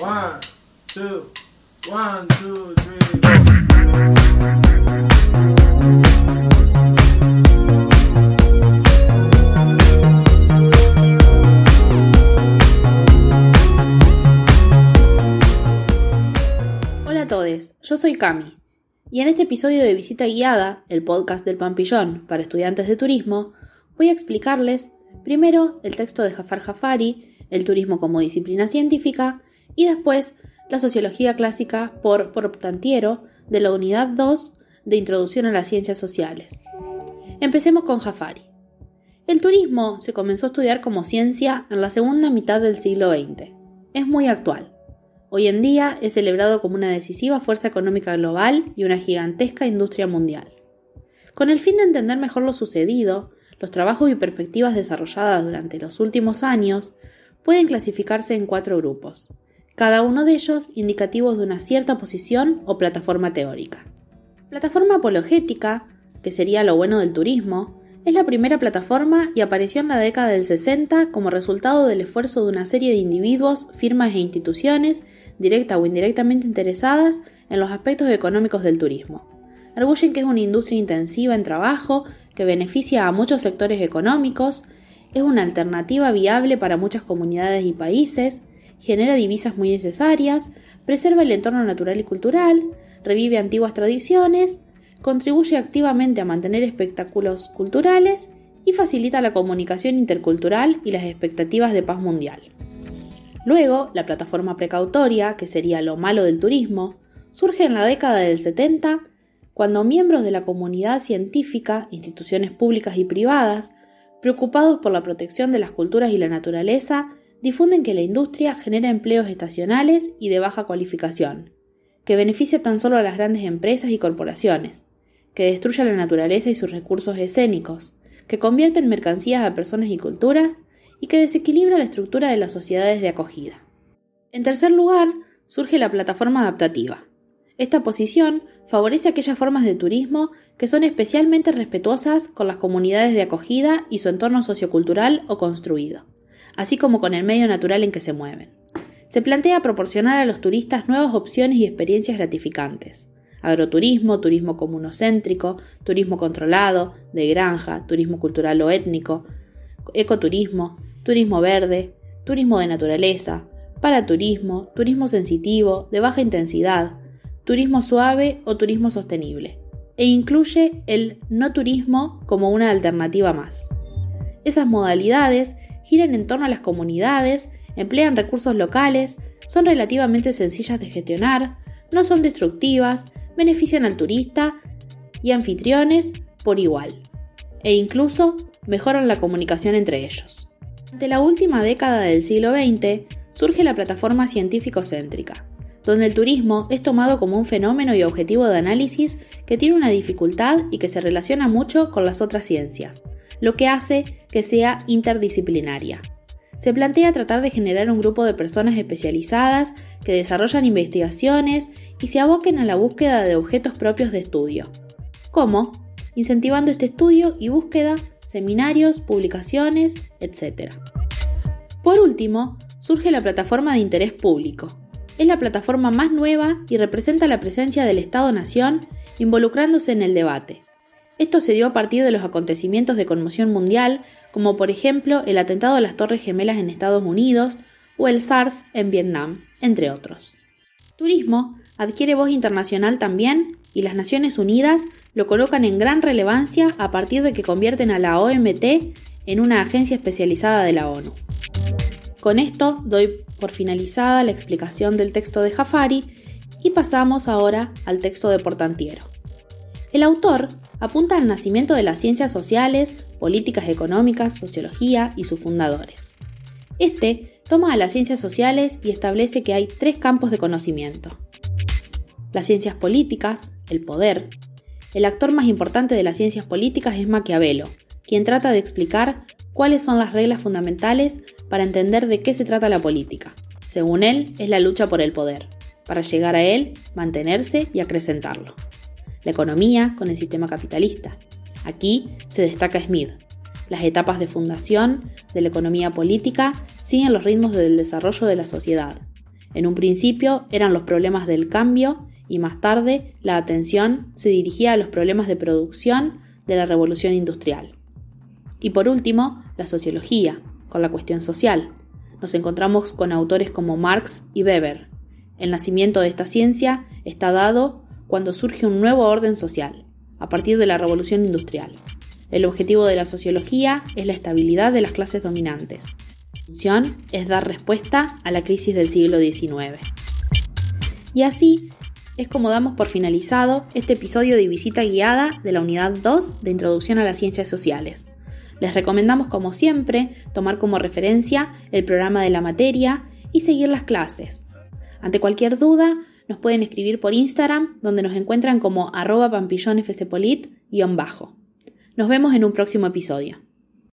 One, two, one, two, three. Hola a todos, yo soy Cami y en este episodio de Visita Guiada, el podcast del Pampillón para estudiantes de turismo, voy a explicarles primero el texto de Jafar Jafari, el turismo como disciplina científica, y después la sociología clásica por Portantiero de la unidad 2 de Introducción a las Ciencias Sociales. Empecemos con Jafari. El turismo se comenzó a estudiar como ciencia en la segunda mitad del siglo XX. Es muy actual. Hoy en día es celebrado como una decisiva fuerza económica global y una gigantesca industria mundial. Con el fin de entender mejor lo sucedido, los trabajos y perspectivas desarrolladas durante los últimos años pueden clasificarse en cuatro grupos, cada uno de ellos indicativos de una cierta posición o plataforma teórica. Plataforma apologética, que sería lo bueno del turismo, es la primera plataforma y apareció en la década del 60 como resultado del esfuerzo de una serie de individuos, firmas e instituciones, directa o indirectamente interesadas en los aspectos económicos del turismo. Arguyen que es una industria intensiva en trabajo, que beneficia a muchos sectores económicos, es una alternativa viable para muchas comunidades y países, genera divisas muy necesarias, preserva el entorno natural y cultural, revive antiguas tradiciones, contribuye activamente a mantener espectáculos culturales y facilita la comunicación intercultural y las expectativas de paz mundial. Luego, la plataforma precautoria, que sería lo malo del turismo, surge en la década del 70, cuando miembros de la comunidad científica, instituciones públicas y privadas, preocupados por la protección de las culturas y la naturaleza, difunden que la industria genera empleos estacionales y de baja cualificación, que beneficia tan solo a las grandes empresas y corporaciones, que destruye la naturaleza y sus recursos escénicos, que convierte en mercancías a personas y culturas y que desequilibra la estructura de las sociedades de acogida. En tercer lugar, surge la plataforma adaptativa. Esta posición favorece aquellas formas de turismo que son especialmente respetuosas con las comunidades de acogida y su entorno sociocultural o construido, así como con el medio natural en que se mueven. Se plantea proporcionar a los turistas nuevas opciones y experiencias gratificantes, agroturismo, turismo comunocéntrico, turismo controlado, de granja, turismo cultural o étnico, ecoturismo, turismo verde, turismo de naturaleza, paraturismo, turismo sensitivo, de baja intensidad, turismo suave o turismo sostenible, e incluye el no turismo como una alternativa más. Esas modalidades giran en torno a las comunidades, emplean recursos locales, son relativamente sencillas de gestionar, no son destructivas, benefician al turista y anfitriones por igual, e incluso mejoran la comunicación entre ellos. Durante la última década del siglo XX surge la plataforma científico-céntrica, donde el turismo es tomado como un fenómeno y objetivo de análisis que tiene una dificultad y que se relaciona mucho con las otras ciencias, lo que hace que sea interdisciplinaria. Se plantea tratar de generar un grupo de personas especializadas que desarrollan investigaciones y se aboquen a la búsqueda de objetos propios de estudio. ¿Cómo? Incentivando este estudio y búsqueda, seminarios, publicaciones, etc. Por último, surge la plataforma de interés público. Es la plataforma más nueva y representa la presencia del Estado-Nación involucrándose en el debate. Esto se dio a partir de los acontecimientos de conmoción mundial, como por ejemplo el atentado a las Torres Gemelas en Estados Unidos o el SARS en Vietnam, entre otros. Turismo adquiere voz internacional también y las Naciones Unidas lo colocan en gran relevancia a partir de que convierten a la OMT en una agencia especializada de la ONU. Con esto doy por finalizada la explicación del texto de Jafari y pasamos ahora al texto de Portantiero. El autor apunta al nacimiento de las ciencias sociales, políticas económicas, sociología y sus fundadores. Este toma a las ciencias sociales y establece que hay tres campos de conocimiento. Las ciencias políticas, el poder. El actor más importante de las ciencias políticas es Maquiavelo, quien trata de explicar cuáles son las reglas fundamentales para entender de qué se trata la política. Según él, es la lucha por el poder, para llegar a él, mantenerse y acrecentarlo. La economía con el sistema capitalista. Aquí se destaca Smith. Las etapas de fundación de la economía política siguen los ritmos del desarrollo de la sociedad. En un principio eran los problemas del cambio y más tarde la atención se dirigía a los problemas de producción de la revolución industrial. Y por último, la sociología, con la cuestión social. Nos encontramos con autores como Marx y Weber. El nacimiento de esta ciencia está dado cuando surge un nuevo orden social, a partir de la revolución industrial. El objetivo de la sociología es la estabilidad de las clases dominantes. Su función es dar respuesta a la crisis del siglo XIX. Y así es como damos por finalizado este episodio de visita guiada de la unidad 2 de Introducción a las Ciencias Sociales. Les recomendamos, como siempre, tomar como referencia el programa de la materia y seguir las clases. Ante cualquier duda, nos pueden escribir por Instagram, donde nos encuentran como arroba pampillonfcpolit-bajo. Nos vemos en un próximo episodio.